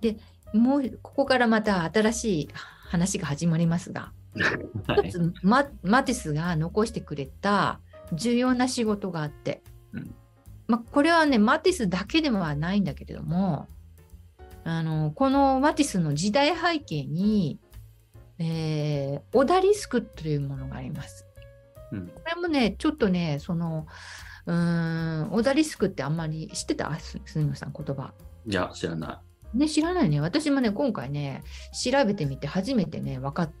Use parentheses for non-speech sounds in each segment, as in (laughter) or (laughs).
でもうここからまた新しい話が始まりますが、(laughs) はい。一つママティスが残してくれた重要な仕事があって、うん。まあ、これはねマティスだけではないんだけれどもあのこのマティスの時代背景に、えーオダリスクというものがあります。うん。これもねちょっとねそのうーんオダリスクってあんまり知ってた？す杉野さん言葉。いや、知らなね、知らないね。私もね、今回ね、調べてみて初めてね、分かっ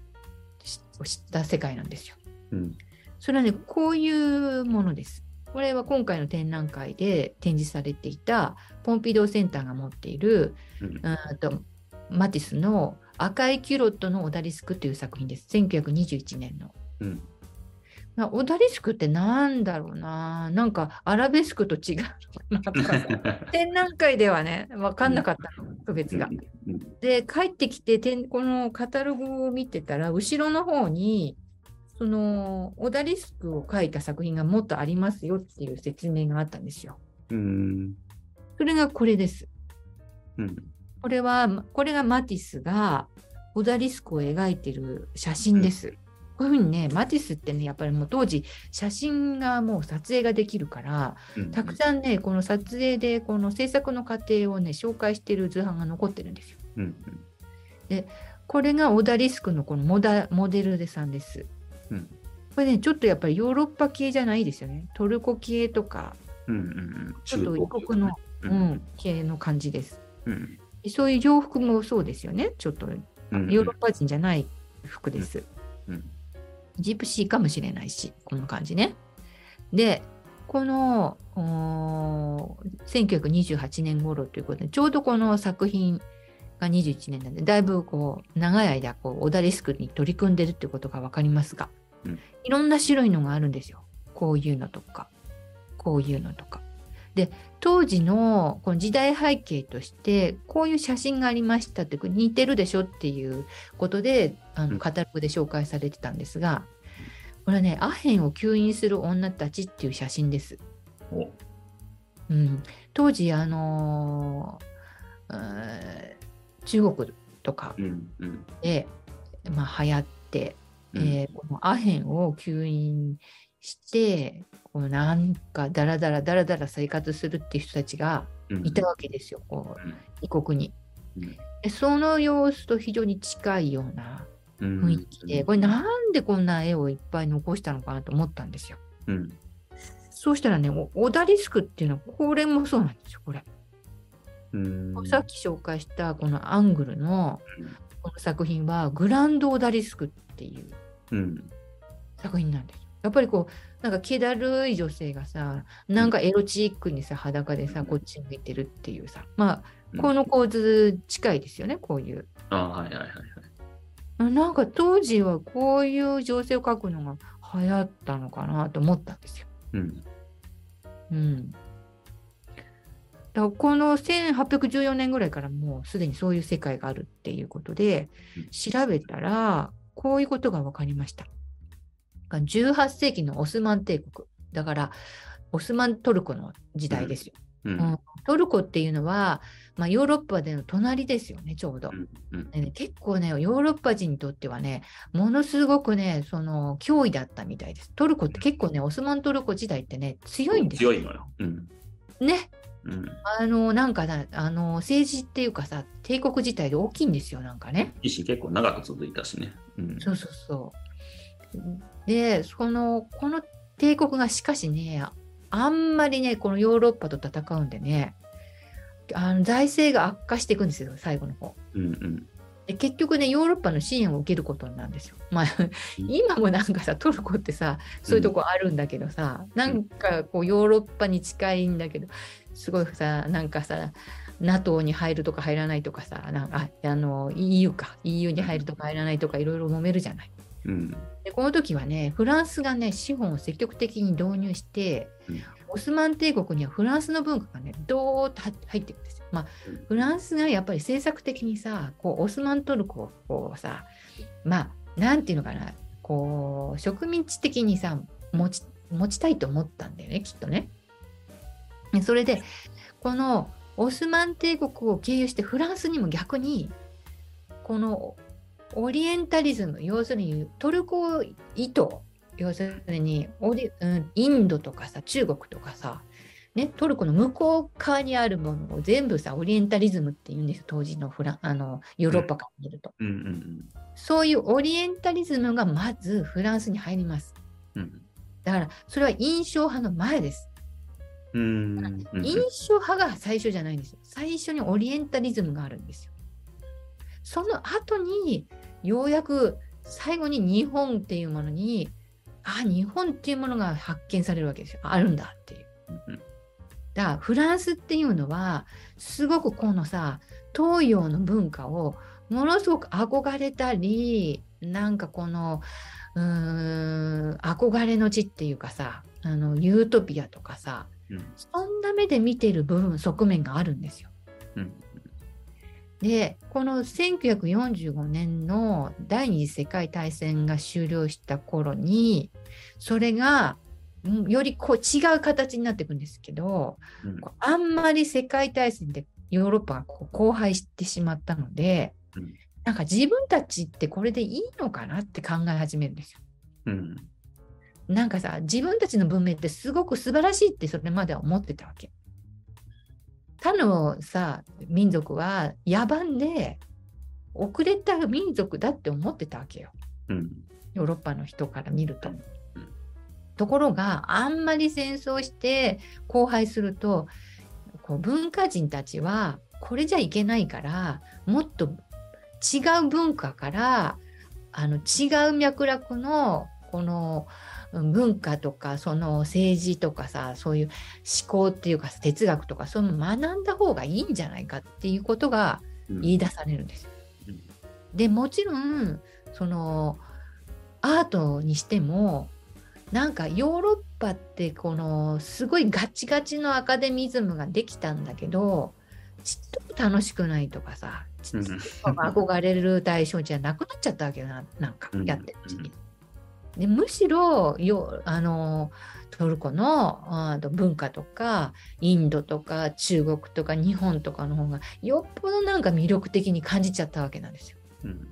知知った世界なんですよ。い。うん。それはね、こういうものです。これは今回の展覧会で展示されていたポンピドーセンターが持っているうんとマティスの赤いキュロットのオダリスクという作品です。1921年の。うん。まあオダリスクってなんだろうな。なんかアラベスクと違うのかなとか (laughs) 展覧会ではね、分かんなかったの、区別が。うんで帰ってきてこのカタログを見てたら後ろの方にそのオダリスクを書いた作品がもっとありますよっていう説明があったんですよ。うん。それがこれです。うん。これはこれがマティスがオダリスクを描いてる写真です。こういうふうにねマティスってねやっぱりもう当時写真がもう撮影ができるからうん。たくさんねこの撮影でこの制作の過程をね紹介している図版が残ってるんですよ。うん。これがオダリスクのこのモダモデルでさんです。うんこれね、ちょっとやっぱりヨーロッパ系じゃないですよね。トルコ系とか、うん。うん。ちょっと異国の、ううんん、系の感じです。うん。そういう洋服もそうですよね。ちょっとヨうん。ーロッパ人じゃない服です。うん。ジプシーかもしれないし、この感じね。で、このおー1928年頃ということで、ちょうどこの作品が21年なんで、だいぶこう長い間こうオダリスクに取り組んでるってことが分かりますが、うんいろんな種類のがあるんですよ。こういうのとか、こういうのとか。で、当時のこの時代背景として、こういう写真がありましたって、似てるでしょっていうことで、あうんのカタログで紹介されてたんですが、これはね、アヘンを吸引する女たちっていう写真です。おうん、当時、あのー中国とかうん。うん。で、まあ、流行って、えーこのアヘンを吸引して、こうなんかダラダラダラダラ生活するっていう人たちがうん。いたわけですよ、こううん異国にうん。でその様子と非常に近いようなうん。雰囲気で、これなんでこんな絵をいっぱい残したのかなと思ったんですよ。うん。そうしたらね、おオダリスクっていうのは、これもそうなんですよ、これ。うん。さっき紹介したこのアングルのうんこの作品は、グランドオダリスクっていううん。作品なんですよ。やっぱりこう、なんか気だるい女性がさ、なんかエロチックにさ、裸でさ、こっち向いてるっていうさ、まあ、この構図近いですよね、こういう。ああ、はいはいはいはい。あなんか当時はこういう情勢を描くのが流行ったのかなと思ったんですよ。うん。うん。だこの1814年ぐらいからもうすでにそういう世界があるっていうことでうん調べたらこういうことが分かりました。18世紀のオスマン帝国だからオスマントルコの時代ですよ。う。うんんトルコっていうのは、まあ、ヨーロッパでの隣ですよねちょうど。うん。でね結構ね、ヨーロッパ人にとってはね、ものすごくね、その脅威だったみたいです。トルコって結構ね、オスマントルコ時代ってね、強いんですよ。強いのよ。うん。ね。うん。あの、なんかな、あの、政治っていうかさ、帝国自体で大きいんですよ、なんかね。医師結構長く続いたしね。うん。そうそうそう。で、その、この帝国がしかしね、あんまりね、このヨーロッパと戦うんでね、あの財政が悪化していくんですよ、最後の方。うんうん。で結局ね、ヨーロッパの支援を受けることになるんですよ。まあ、今もなんかさ、トルコってさ、そういうとこあるんだけどさ、なんかこうヨーロッパに近いんだけど、すごいさ、なんかさ、NATO に入るとか入らないとかさ、なんかああの EU か、EU に入るとか入らないとかいろいろ揉めるじゃない。うん。でこの時はね、フランスがね、資本を積極的に導入して、うんオスマン帝国にはフランスの文化がね、どーっと入っていくんですよ。まあうん、フランスがやっぱり政策的にさ、こうオスマントルコをこうさ、まあ、なんていうのかな、こう、植民地的にさ、持ち持ちたいと思ったんだよね、きっとね。でそれで、このオスマン帝国を経由してフランスにも逆にこのオリエンタリズム要するにトルコ意図要するにオリ、うん、インドとかさ中国とかさ、ね、トルコの向こう側にあるものを全部さオリエンタリズムって言うんですよ当時のフラあのヨーロッパから見ると、うん。うんそういうオリエンタリズムがまずフランスに入ります。うん。だからそれは印象派の前です。うんうん。うん。印象派が最初じゃないんですよ。最初にオリエンタリズムがあるんですよ。その後にようやく最後に日本っていうものにあ日本っていうものが発見されるわけですよ。あるんだっていう。うんだからフランスっていうのはすごくこのさ東洋の文化をものすごく憧れたりなんかこのうーん憧れの地っていうかさあのユートピアとかさうんそんな目で見てる部分側面があるんですよ。うんでこの1945年の第二次世界大戦が終了した頃にそれがうんよりこう違う形になっていくんですけどうんあんまり世界大戦でヨーロッパがこう荒廃してしまったので、うんなんか自分たちってこれでいいのかなって考え始めるんですよ。うんなんかさ自分たちの文明ってすごく素晴らしいってそれまでは思ってたわけ。他のさ民族は野蛮で遅れた民族だって思ってたわけよ。うん。ヨーロッパの人から見ると。ん。ところがあんまり戦争して荒廃するとこう文化人たちはこれじゃいけないからもっと違う文化からあの違う脈絡のこのうん文化とかその政治とかさそういう思考っていうか哲学とかそういうの学んだ方がいいんじゃないかっていうことがうん言い出されるんですよ。うんでもちろんそのアートにしてもなんかヨーロッパってこのすごいガチガチのアカデミズムができたんだけどちっとも楽しくないとかさちっとも憧れる対象じゃなくなっちゃったわけよななんかうんやってるうちに。でむしろよあのトルコのあと文化とかインドとか中国とか日本とかの方がよっぽどなんか魅力的に感じちゃったわけなんですよ。うん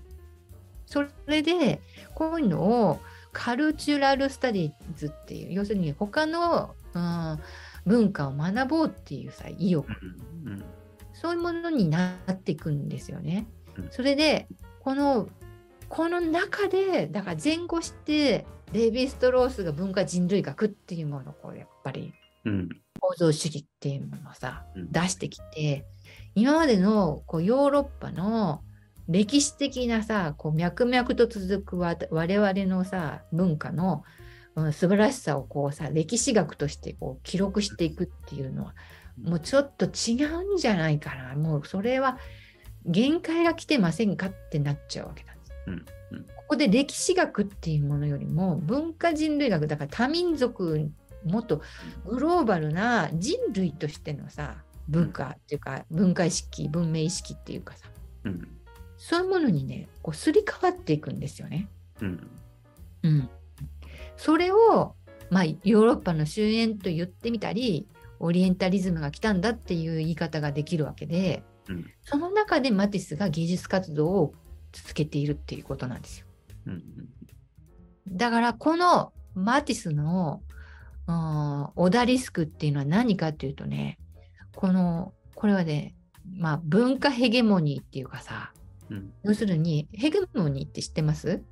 それでこういうのをカルチュラル・スタディーズっていう要するに他の、うん、文化を学ぼうっていうさ意欲うんそういうものになっていくんですよねうん。それでこのこの中でだから前後してレヴィ・ストロースが文化人類学っていうものをこうやっぱりうん。構造主義っていうものをさうん。出してきて今までのこうヨーロッパの歴史的なさこう脈々と続くわ我々のさ文化の、うん、素晴らしさをこうさ歴史学としてこう記録していくっていうのはもうちょっと違うんじゃないかな。もうそれは限界が来てませんかってなっちゃうわけなんです。うんうんここで歴史学っていうものよりも文化人類学だから多民族もっとグローバルな人類としてのさ文化っていうか文化意識文明意識っていうかさうん。そういうものにねこうすり替わっていくんですよね。うん。うん、それを、まあ、ヨーロッパの終焉と言ってみたりオリエンタリズムが来たんだっていう言い方ができるわけで、うん。その中でマティスが芸術活動を続けているっていうことなんですよ。うんだからこのマティスの、うんオダリスクっていうのは何かっていうとねこのこれはね、まあ、文化ヘゲモニーっていうかさうん。要するにヘゲモニーって知ってます？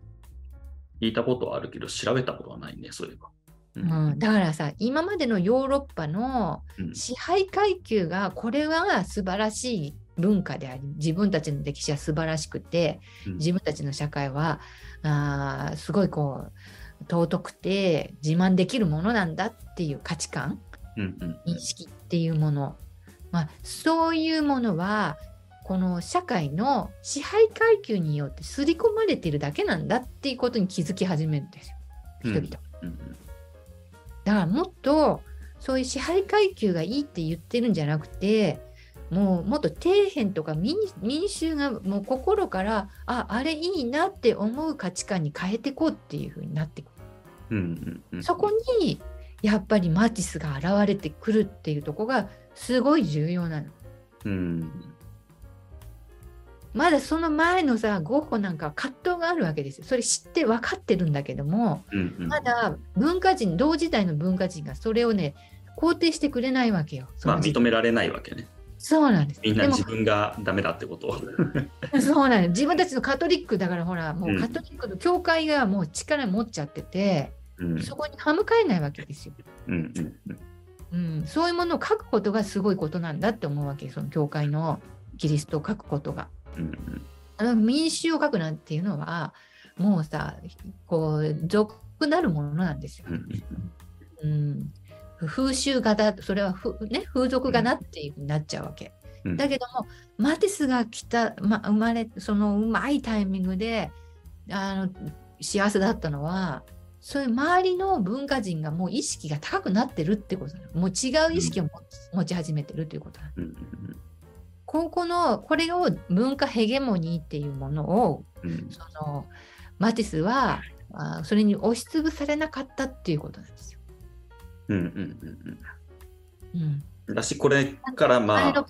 聞いたことはあるけど調べたことはないねそういえば。ううん、だからさ今までのヨーロッパのうん。支配階級がこれは素晴らしい文化であり自分たちの歴史は素晴らしくてうん。自分たちの社会はあーすごいこう尊くて自慢できるものなんだっていう価値観うんうん認識っていうもの、まあ、そういうものはこの社会の支配階級によって刷り込まれているだけなんだっていうことに気づき始めるんですよ。人々。うん。だからもっとそういう支配階級がいいって言ってるんじゃなくてもうもっと底辺とか民民衆がもう心からああれいいなって思う価値観に変えていこうっていう風になってくうんうんうんるそこにやっぱりマティスが現れてくるっていうとこがすごい重要なの。うん。まだその前のさゴッホなんかは葛藤があるわけですよ。それ知って分かってるんだけどもうんうんまだ文化人同時代の文化人がそれをね肯定してくれないわけよ。そまあ、認められないわけね。そうなんです。みんな自分がダメだってことを。(laughs) そうなんです自分たちのカトリックだからほらもううんカトリックの教会がもう力持っちゃってて、うんそこに歯向かえないわけですよ。うんうんうんうん、そういうものを書くことがすごいことなんだって思うわけその教会のキリストを書くことが。うんうんあの民衆を書くなんていうのはもうさこう俗なるものなんですよ。うんうん、風習型それはふ、ね、風俗画なっていうふうになっちゃうわけ。うん。だけどもマティスが来た、ま、生まれそのうまいタイミングであの幸せだったのはそういう周りの文化人がもう意識が高くなってるってことなの。もう違う意識を持ち,、持ち始めてるっていうことなの。うん。ここのこれを文化ヘゲモニーっていうものをうんうん。そのマティスはあそれに押しつぶされなかったっていうことなんですよ。うんうんうんうん、うんだし、これからまあ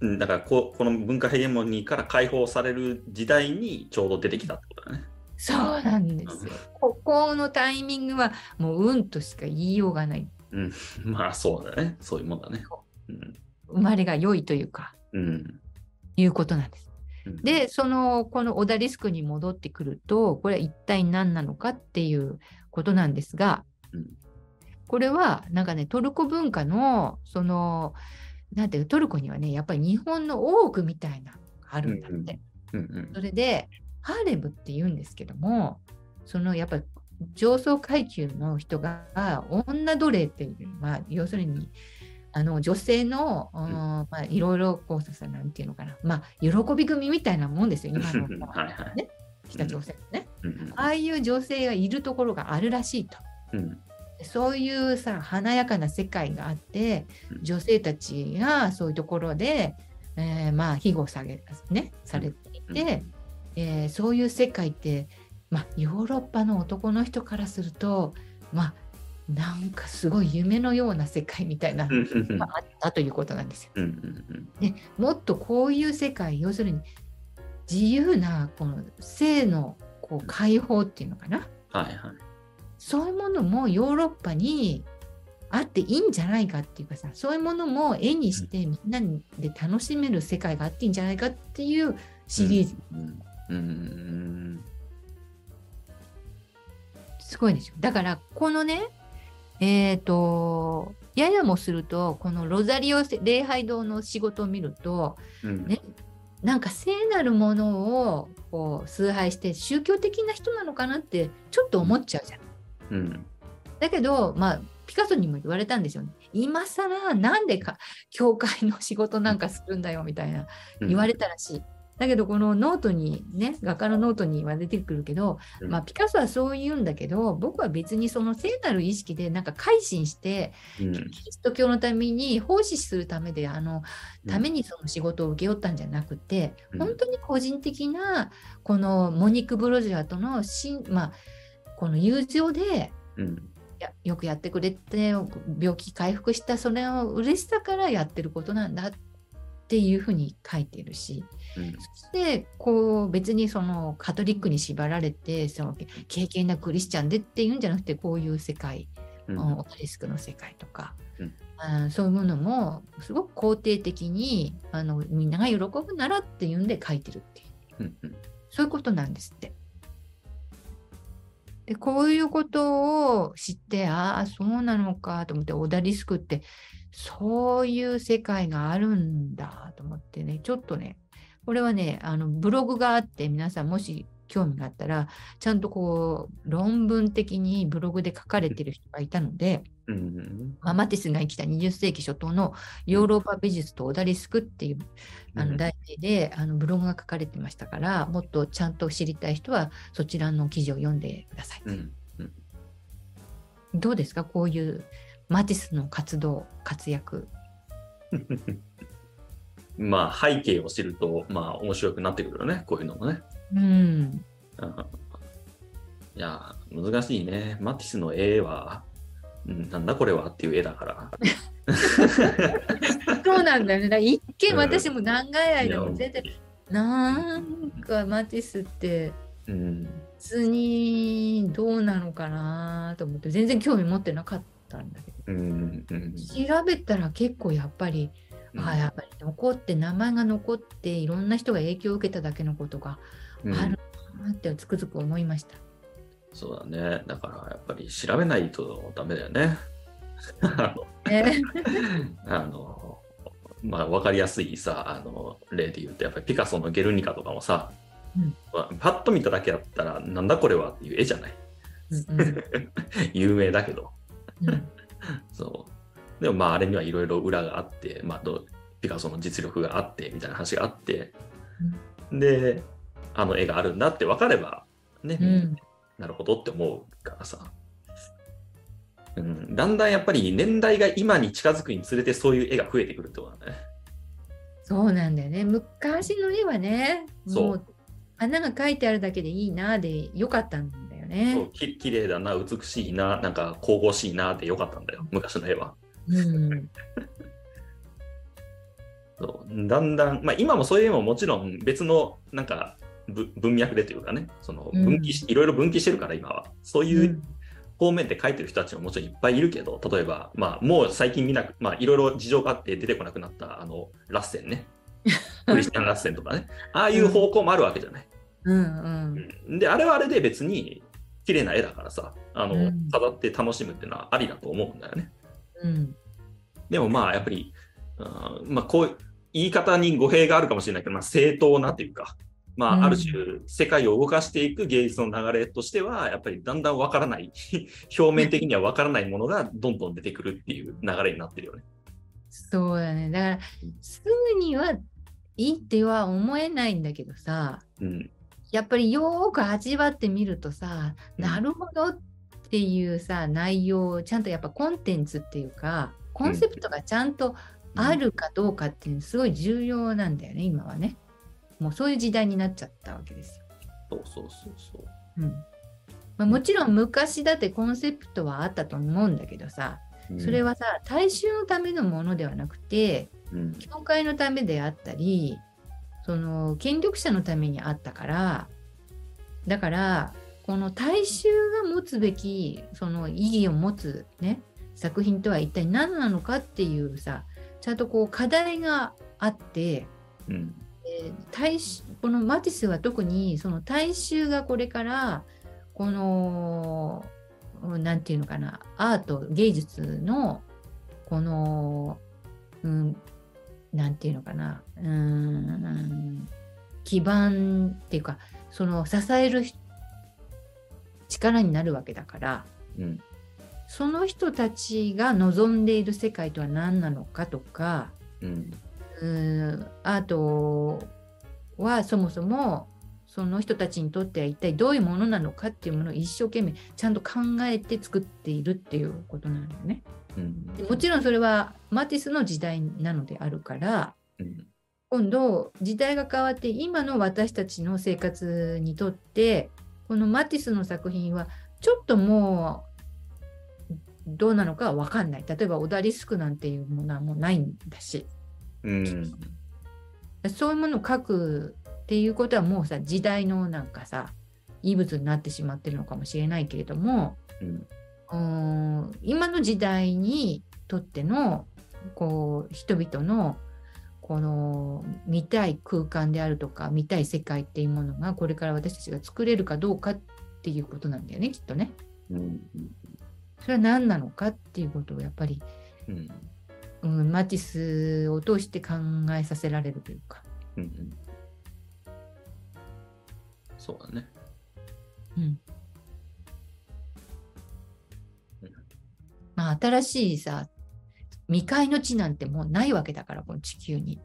うんだからここの文化ヘゲモニーから解放される時代にちょうど出てきたってことだね。そうなんですよ。ここのタイミングはもううんとしか言いようがない。うん、まあそうだね。そういうもんだね。うん生まれが良いというか、うんいうことなんです。うん、で、その、このオダリスクに戻ってくると、これは一体何なのかっていうことなんですが、うんこれはなんかね、トルコ文化の、その、なんていうトルコにはね、やっぱり日本の多くみたいなのがあるんだって。うんうんそれで、ハーレムって言うんですけども、そのやっぱり上層階級の人が女奴隷っていう、まあ、要するにあの女性の、うん。まあ、いろいろこうさ、なんていうのかな、まあ、喜び組みたいなもんですよ、(laughs) 今のね、北朝鮮のね。うん。ああいう女性がいるところがあるらしいと。うんそういうさ華やかな世界があってうん。女性たちがそういうところで、えーまあ庇護され,、ね、されていて、えーそういう世界って、まあ、ヨーロッパの男の人からするとまあなんかすごい夢のような世界みたいなうんうんのがあったということなんですよ。でもっとこういう世界要するに自由なこの性のこう解放っていうのかな？はいはい。そういうものもヨーロッパにあっていいんじゃないかっていうかさそういうものも絵にしてみんなで楽しめる世界があっていいんじゃないかっていうシリーズ、うんうんすごいですよだからこのねえっ、とややもするとこのロザリオ礼拝堂の仕事を見るとうんねなんか聖なるものをこう崇拝して宗教的な人なのかなってちょっと思っちゃうじゃん。うん。だけど、まあ、ピカソにも言われたんですよね。今更なんでか教会の仕事なんかするんだよみたいなうん。言われたらしい。だけどこのノートにね画家のノートには出てくるけど、うん。まあ、ピカソはそう言うんだけど僕は別にその聖なる意識でなんか改心してうん。キリスト教のために奉仕するためであのためにその仕事を請け負ったんじゃなくて、うん。本当に個人的なこのモニック・ブロジャーとのしん、まあ、この友情でうん。やよくやってくれて病気回復したそれを嬉しさからやってることなんだっていうふうに書いてるしうん。そしてこう別にそのカトリックに縛られてその経験なクリスチャンでっていうんじゃなくてこういう世界、うん。オタリスクの世界とか、うん。そういうものもすごく肯定的にあのみんなが喜ぶならっていうんで書いてるっていう。うんうん。そういうことなんですって。でこういうことを知ってああそうなのかと思ってオダリスクってそういう世界があるんだと思ってねちょっとねこれはねあのブログがあって皆さんもし興味があったらちゃんとこう論文的にブログで書かれてる人がいたので、うんうんまあマティスが生きた20世紀初頭のヨーロッパ美術とオダリスクっていうあうんの題名であのブログが書かれてましたからもっとちゃんと知りたい人はそちらの記事を読んでください。うんどうですか？こういうマティスの活動活躍。(laughs) まあ背景を知るとまあ面白くなってくるよねこういうのもね。うんうんいや難しいねマティスの絵は、うん、なんだこれはっていう絵だから (laughs) そうなんだよね。一見うん私も長い間いやも全然、なんかマティスってうん。普通にどうなのかなと思って全然興味持ってなかったんだけどうん。うん。調べたら結構やっぱり、ああやっぱり残って名前が残っていろんな人が影響を受けただけのことがうんあるなってつくづく思いました。そうだね。だからやっぱり調べないとダメだよね。ね、(laughs) あの、まあ、わかりやすいさ、あの、例で言うと、やっぱりピカソのゲルニカとかもさ、うんまあパッと見ただけだったら、なんだこれはっていう絵じゃない。うんうん (laughs) 有名だけど。うん (laughs) そう。でもまあ、あれにはいろいろ裏があって、まあ、ピカソの実力があって、みたいな話があって、で、あの絵があるんだって分かれば、ね、うんなるほどって思うからさ。うん、だんだんやっぱり年代が今に近づくにつれてそういう絵が増えてくるってことだね。そうなんだよね。昔の絵はね、そうもう花が描いてあるだけでいいなでよかったんだよそうね。き綺麗だな、美しいな、なんか神々しいなってよかったんだよ、昔の絵は。うん、そうだんだん、まあ、今もそういう絵ももちろん別のなんかぶ文脈でというかね、その分岐し、いろいろ分岐してるから今は。そういう方面で描いてる人たちももちろんいっぱいいるけど、例えば、まあ、もう最近見なく、まあ、いろいろ事情があって出てこなくなった、あの、ラッセンね。(laughs) クリスチャン・ラッセンとかね。ああいう方向もあるわけじゃない。うんうんうんで、あれはあれで別に綺麗な絵だからさ、あの、うん飾って楽しむっていうのはありだと思うんだよね。うんでもまあ、やっぱり、うんまあ、こう、言い方に語弊があるかもしれないけど、まあ、正当なというか、まうんあ、ある種、世界を動かしていく芸術の流れとしては、やっぱりだんだんわからない、(laughs) 表面的にはわからないものがどんどん出てくるっていう流れになってるよね。そうだね。だから、すぐにはいいっては思えないんだけどさ、うん。やっぱりよーく味わってみるとさ、うんなるほどっていうさ、内容、ちゃんとやっぱコンテンツっていうか、コンセプトがちゃんとあるかどうかっていうのすごい重要なんだよね、今はね。もうそういう時代になっちゃったわけですよ。そうそうそうそう。うんまあ、もちろん昔だってコンセプトはあったと思うんだけどさ、うんそれ、はさ、大衆のためのものではなくて、うん教会のためであったり、その権力者のためにあったから、だから、この大衆が持つべきその意義を持つね、作品とは一体何なのかっていうさ、ちゃんとこう課題があって、うん。えー大衆このマティスは特にその大衆がこれからこのうんなんていうのかなアート芸術のこの、うん、なんていうのかなうーん基盤っていうかその支えるひ力になるわけだからうん。その人たちが望んでいる世界とは何なのかとかうん。うーんアートはそもそもその人たちにとっては一体どういうものなのかっていうものを一生懸命ちゃんと考えて作っているっていうことなんだよね。うん。でもちろんそれはマティスの時代なのであるからうん。今度時代が変わって今の私たちの生活にとってこのマティスの作品はちょっともうどうなのかは分かんない。例えばオダリスクなんていうものはもうないんだし。うん。そういうものを書くっていうことはもうさ時代のなんかさ異物になってしまってるのかもしれないけれどもうん。ん今の時代にとってのこう人々のこの見たい空間であるとか見たい世界っていうものがこれから私たちが作れるかどうかっていうことなんだよねきっとね。うんそれは何なのかっていうことをやっぱり、うんうん、マティスを通して考えさせられるというか。うんうんそうだね。うんまあ、新しいさ未開の地なんてもうないわけだからこの地球に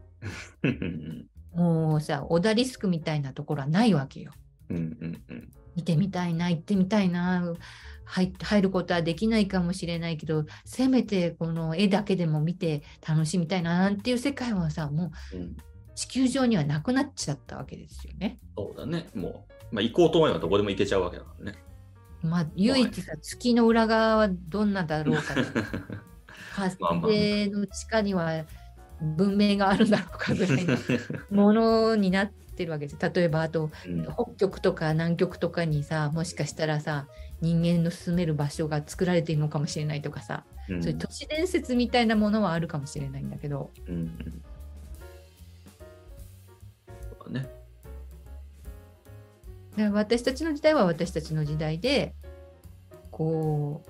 うんもうさオダリスクみたいなところはないわけようんうんうん見てみたいな行ってみたいな入入ることはできないかもしれないけどせめてこの絵だけでも見て楽しみたいななんていう世界はさもううん地球上にはなくなっちゃったわけですよね。そうだね。もう、まあ、行こうと思えばどこでも行けちゃうわけだからね。まあ唯一さ月の裏側はどんなだろうか (laughs) 発まあまあ生の地下には文明があるんだろうかぐらいの (laughs) ものになってるわけです。例えばあとうん北極とか南極とかにさもしかしたらさ人間の住める場所が作られているのかもしれないとかさ、うんそういう都市伝説みたいなものはあるかもしれないんだけどうんうんね。だから私たちの時代は私たちの時代でこう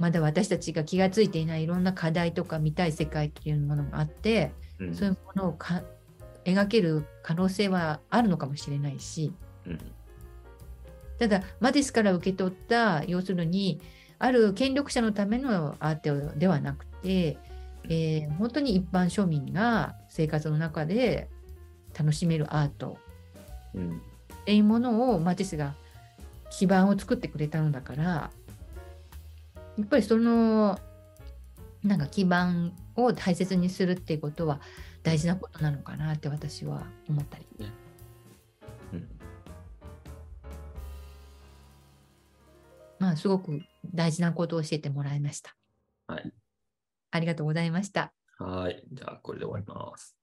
まだ私たちが気がついていないいろんな課題とか見たい世界っていうものがあって、うん。そういうものをか描ける可能性はあるのかもしれないし。うん。ただマディスから受け取った要するにある権力者のためのアートではなくて、えー本当に一般庶民が生活の中で楽しめるアートうん。っていうものをマティスが基盤を作ってくれたのだからやっぱりそのなんか基盤を大切にするっていうことは大事なことなのかなって私は思ったり。うんまあすごく大事なことを教えてもらいました。はい。ありがとうございました。はい。じゃあ、これで終わります。